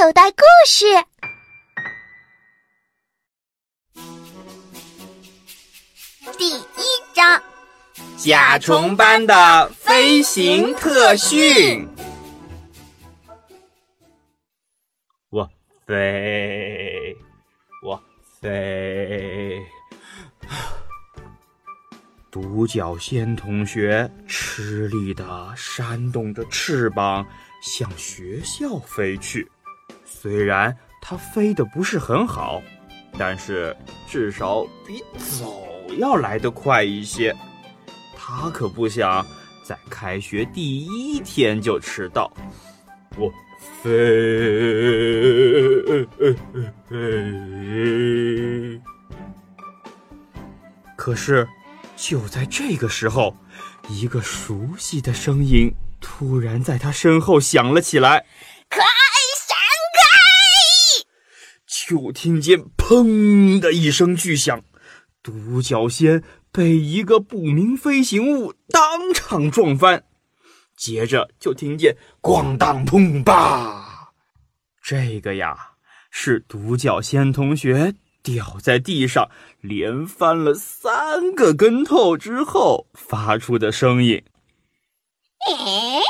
口袋故事第一章：甲虫般的飞行特训。我飞，我飞。独角仙同学吃力地扇动着翅膀，向学校飞去。虽然它飞得不是很好，但是至少比走要来得快一些。他可不想在开学第一天就迟到。我飞，可是。就在这个时候，一个熟悉的声音突然在他身后响了起来：“可爱！”就听见“砰”的一声巨响，独角仙被一个不明飞行物当场撞翻，接着就听见“咣当砰吧”，这个呀是独角仙同学。掉在地上，连翻了三个跟头之后发出的声音。嘿嘿嘿，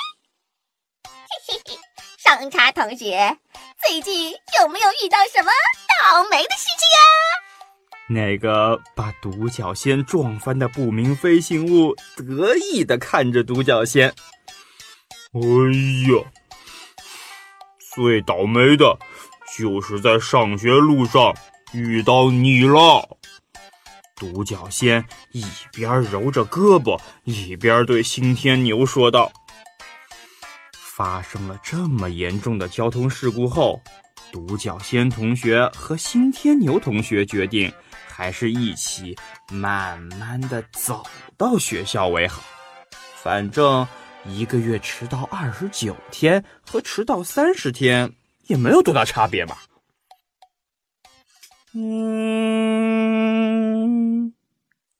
上茶同学，最近有没有遇到什么倒霉的事情呀？那个把独角仙撞翻的不明飞行物得意的看着独角仙。哎呀，最倒霉的就是在上学路上。遇到你了，独角仙一边揉着胳膊，一边对新天牛说道：“发生了这么严重的交通事故后，独角仙同学和新天牛同学决定，还是一起慢慢的走到学校为好。反正一个月迟到二十九天和迟到三十天也没有多大差别吧。”嗯，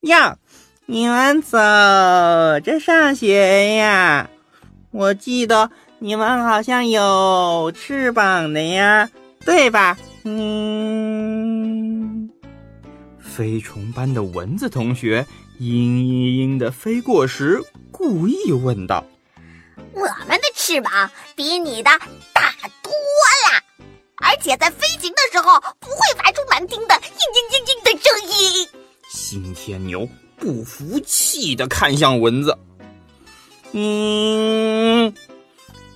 呀，你们走着上学呀？我记得你们好像有翅膀的呀，对吧？嗯，飞虫班的蚊子同学嘤嘤嘤的飞过时，故意问道：“我们的翅膀比你的大多了。”而且在飞行的时候不会发出难听的“嘤嘤嘤嘤”的声音。新天牛不服气的看向蚊子：“嗯，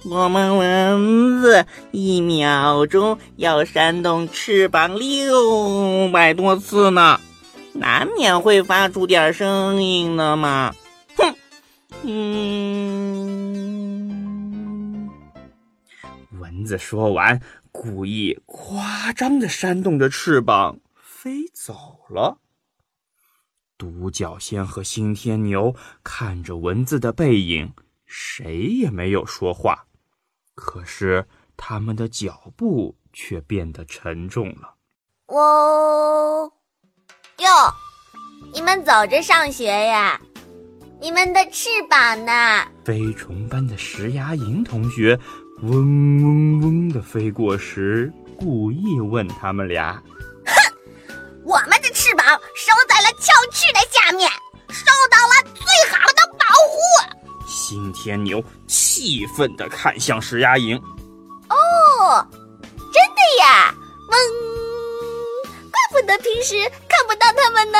我们蚊子一秒钟要扇动翅膀六百多次呢，难免会发出点声音的嘛。”哼，嗯，蚊子说完。故意夸张的扇动着翅膀飞走了。独角仙和新天牛看着蚊子的背影，谁也没有说话。可是他们的脚步却变得沉重了。哦，哟，你们走着上学呀？你们的翅膀呢？飞虫般的石牙蝇同学。嗡嗡嗡的飞过时，故意问他们俩：“哼，我们的翅膀收在了翘翅的下面，受到了最好的保护。”新天牛气愤地看向石牙蝇：“哦，真的呀，嗡，怪不得平时看不到它们呢，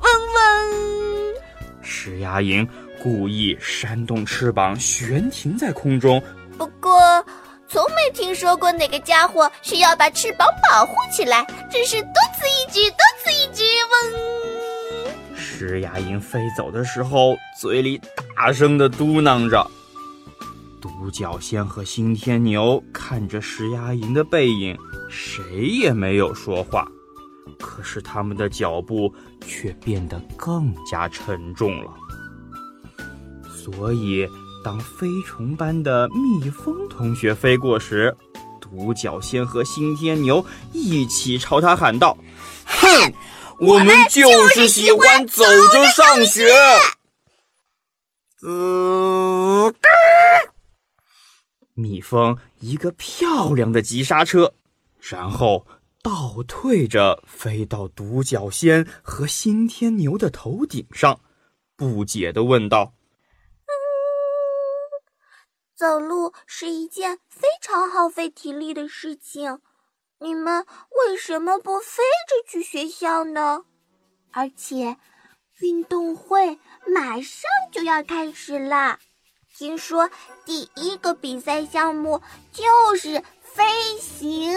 嗡嗡。”石牙蝇故意扇动翅膀，悬停在空中。不过，从没听说过哪个家伙需要把翅膀保护起来，真是多此一举，多此一举。嗡！石牙鹰飞走的时候，嘴里大声的嘟囔着。独角仙和新天牛看着石牙鹰的背影，谁也没有说话。可是他们的脚步却变得更加沉重了。所以。当飞虫般的蜜蜂同学飞过时，独角仙和新天牛一起朝他喊道：“哼，我们就是喜欢走着上学。”嗯，蜜蜂一个漂亮的急刹车，然后倒退着飞到独角仙和新天牛的头顶上，不解地问道：“嗯，走路是一件非常耗费体力的事情，你们为什么不飞着去学校呢？而且，运动会马上就要开始啦。”听说第一个比赛项目就是飞行，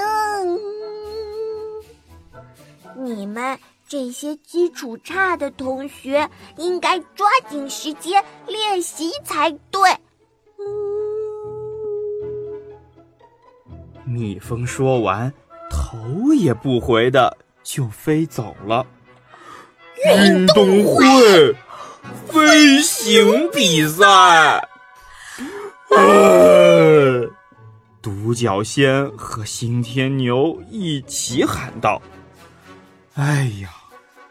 你们这些基础差的同学应该抓紧时间练习才对。蜜蜂说完，头也不回的就飞走了。运动会，飞行比赛。独角仙和新天牛一起喊道：“哎呀，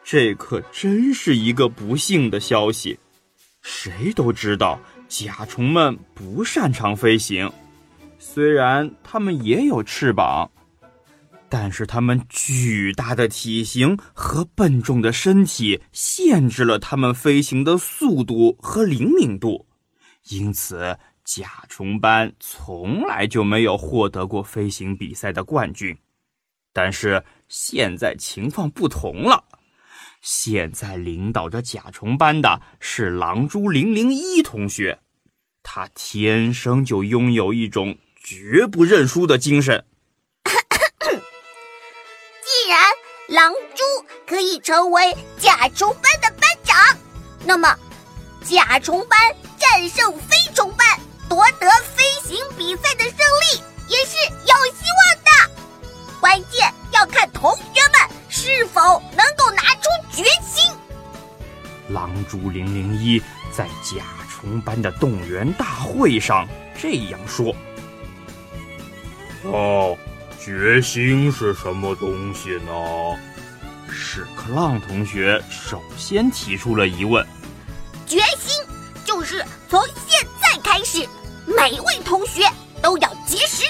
这可真是一个不幸的消息！谁都知道甲虫们不擅长飞行，虽然它们也有翅膀，但是它们巨大的体型和笨重的身体限制了它们飞行的速度和灵敏度，因此。”甲虫班从来就没有获得过飞行比赛的冠军，但是现在情况不同了。现在领导着甲虫班的是狼蛛零零一同学，他天生就拥有一种绝不认输的精神。狼蛛可以成为甲虫班的班长，那么甲虫班战胜飞虫班。夺得飞行比赛的胜利也是有希望的，关键要看同学们是否能够拿出决心。狼蛛零零一在甲虫班的动员大会上这样说：“哦，决心是什么东西呢？”屎壳郎同学首先提出了疑问：“决心就是从现在。”开始，每位同学都要节食、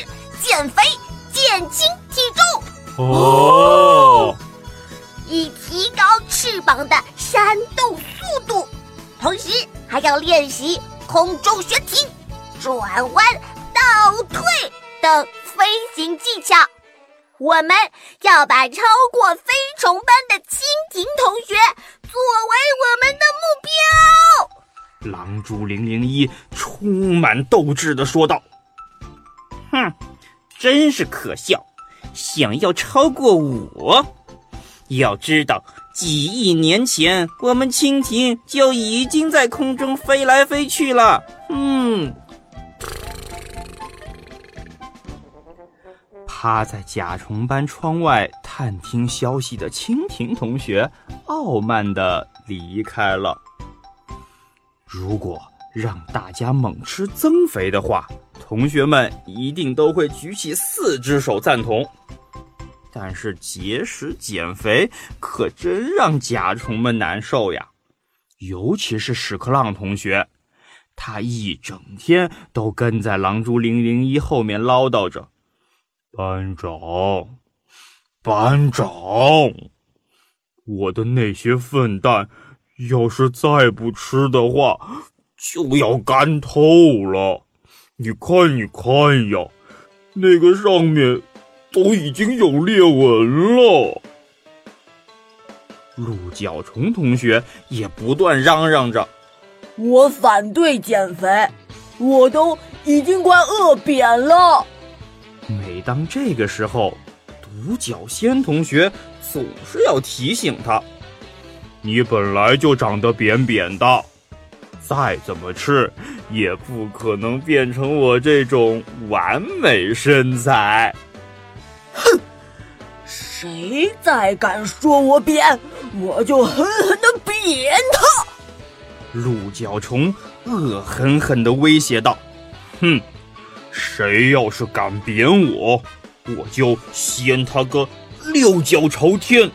减肥、减轻体重哦，以提高翅膀的扇动速度，同时还要练习空中悬停、转弯、倒退等飞行技巧。我们要把超过飞虫般的蜻蜓同学作为我们的目标。狼蛛零零一充满斗志的说道：“哼，真是可笑！想要超过我？要知道，几亿年前我们蜻蜓就已经在空中飞来飞去了。”嗯，趴在甲虫班窗外探听消息的蜻蜓同学傲慢的离开了。如果让大家猛吃增肥的话，同学们一定都会举起四只手赞同。但是节食减肥可真让甲虫们难受呀，尤其是屎壳郎同学，他一整天都跟在狼蛛零零一后面唠叨着：“班长，班长，我的那些粪蛋。”要是再不吃的话，就要干透了。你看，你看呀，那个上面都已经有裂纹了。鹿角虫同学也不断嚷嚷着：“我反对减肥，我都已经快饿扁了。”每当这个时候，独角仙同学总是要提醒他。你本来就长得扁扁的，再怎么吃也不可能变成我这种完美身材。哼！谁再敢说我扁，我就狠狠的扁他！鹿角虫恶狠狠地威胁道：“哼！谁要是敢扁我，我就掀他个六脚朝天！”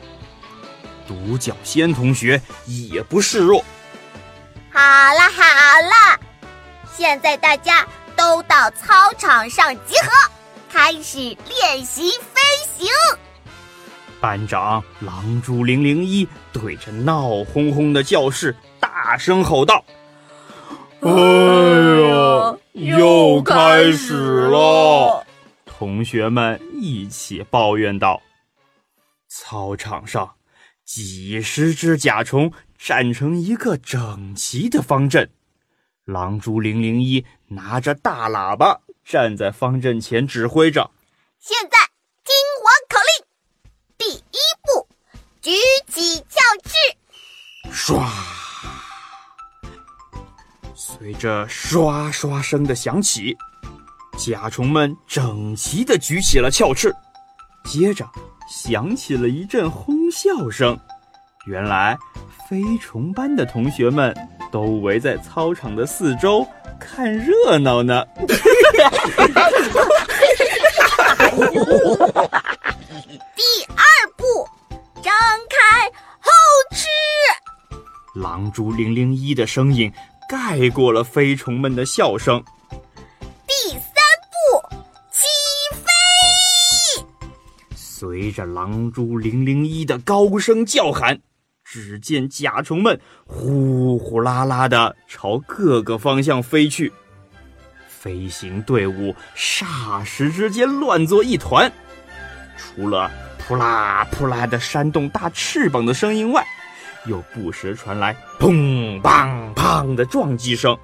独角仙同学也不示弱。好了好了，现在大家都到操场上集合，开始练习飞行。班长狼蛛零零一对着闹哄哄的教室大声吼道：“哎呀，又开始了！”同学们一起抱怨道。操场上，几十只甲虫站成一个整齐的方阵。狼蛛零零一拿着大喇叭站在方阵前指挥着：“现在听我口令，第一步，举起教翅。”唰，随着刷刷声的响起，甲虫们整齐地举起了鞘翅，接着。响起了一阵哄笑声，原来飞虫班的同学们都围在操场的四周看热闹呢。第二步，张开后翅。狼蛛零零一的声音盖过了飞虫们的笑声。第三步，起飞随着狼蛛零零一的高声叫喊，只见甲虫们呼呼啦啦的朝各个方向飞去，飞行队伍霎时之间乱作一团。除了扑啦扑啦的扇动大翅膀的声音外，又不时传来砰砰砰的撞击声，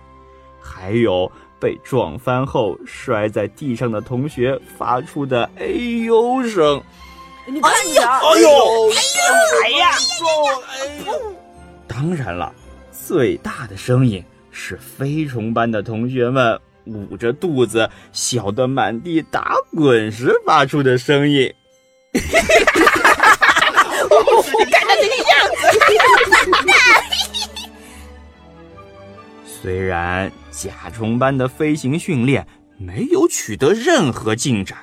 还有被撞翻后摔在地上的同学发出的“哎呦”声。你看呀！哎呦！哎呦！哎呀！哎呦！当然了，最大的声音是飞虫班的同学们捂着肚子笑得满地打滚时发出的声音。哈哈哈哈哈！我看到这个样子。虽然甲虫班的飞行训练没有取得任何进展。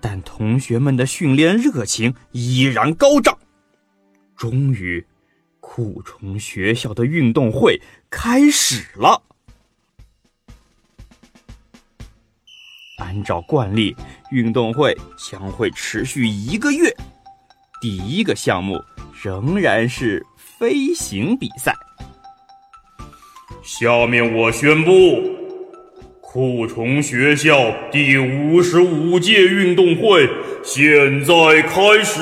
但同学们的训练热情依然高涨。终于，酷虫学校的运动会开始了。按照惯例，运动会将会持续一个月。第一个项目仍然是飞行比赛。下面我宣布。酷虫学校第五十五届运动会现在开始。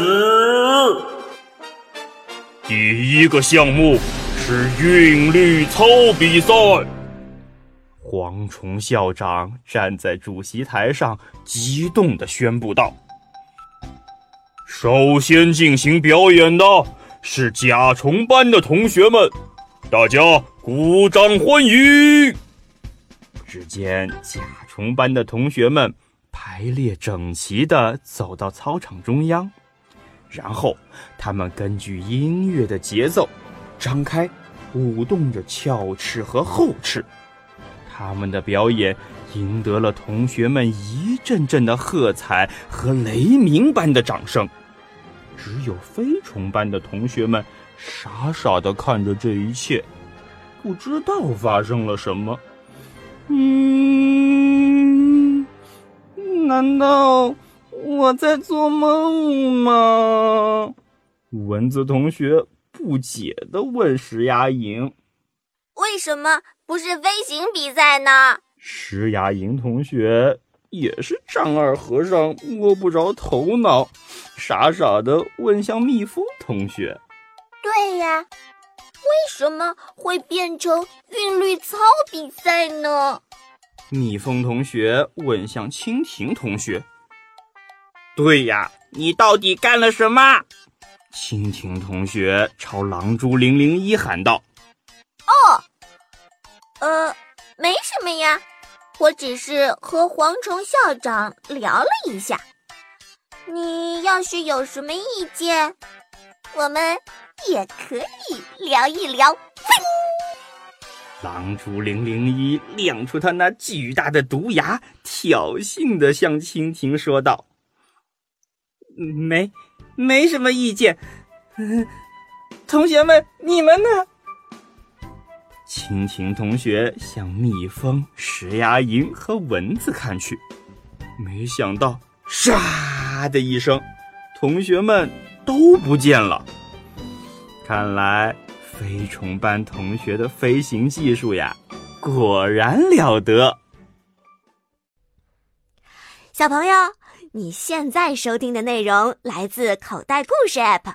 第一个项目是韵律操比赛。蝗虫校长站在主席台上，激动地宣布道：“首先进行表演的是甲虫班的同学们，大家鼓掌欢迎。”只见甲虫班的同学们排列整齐的走到操场中央，然后他们根据音乐的节奏，张开、舞动着鞘翅和后翅。他们的表演赢得了同学们一阵阵的喝彩和雷鸣般的掌声。只有飞虫班的同学们傻傻的看着这一切，不知道发生了什么。嗯，难道我在做梦吗？蚊子同学不解的问石牙蝇：“为什么不是飞行比赛呢？”石牙蝇同学也是丈二和尚摸不着头脑，傻傻的问向蜜蜂同学：“对呀。”为什么会变成韵律操比赛呢？蜜蜂同学问向蜻蜓同学：“对呀，你到底干了什么？”蜻蜓同学朝狼蛛零零一喊道：“哦，呃，没什么呀，我只是和蝗虫校长聊了一下。你要是有什么意见，我们……”也可以聊一聊。狼蛛零零一亮出他那巨大的毒牙，挑衅的向蜻蜓说道：“没，没什么意见。同学们，你们呢？”蜻蜓同学向蜜蜂、石牙蝇和蚊子看去，没想到，唰的一声，同学们都不见了。看来，飞虫班同学的飞行技术呀，果然了得。小朋友，你现在收听的内容来自口袋故事 App。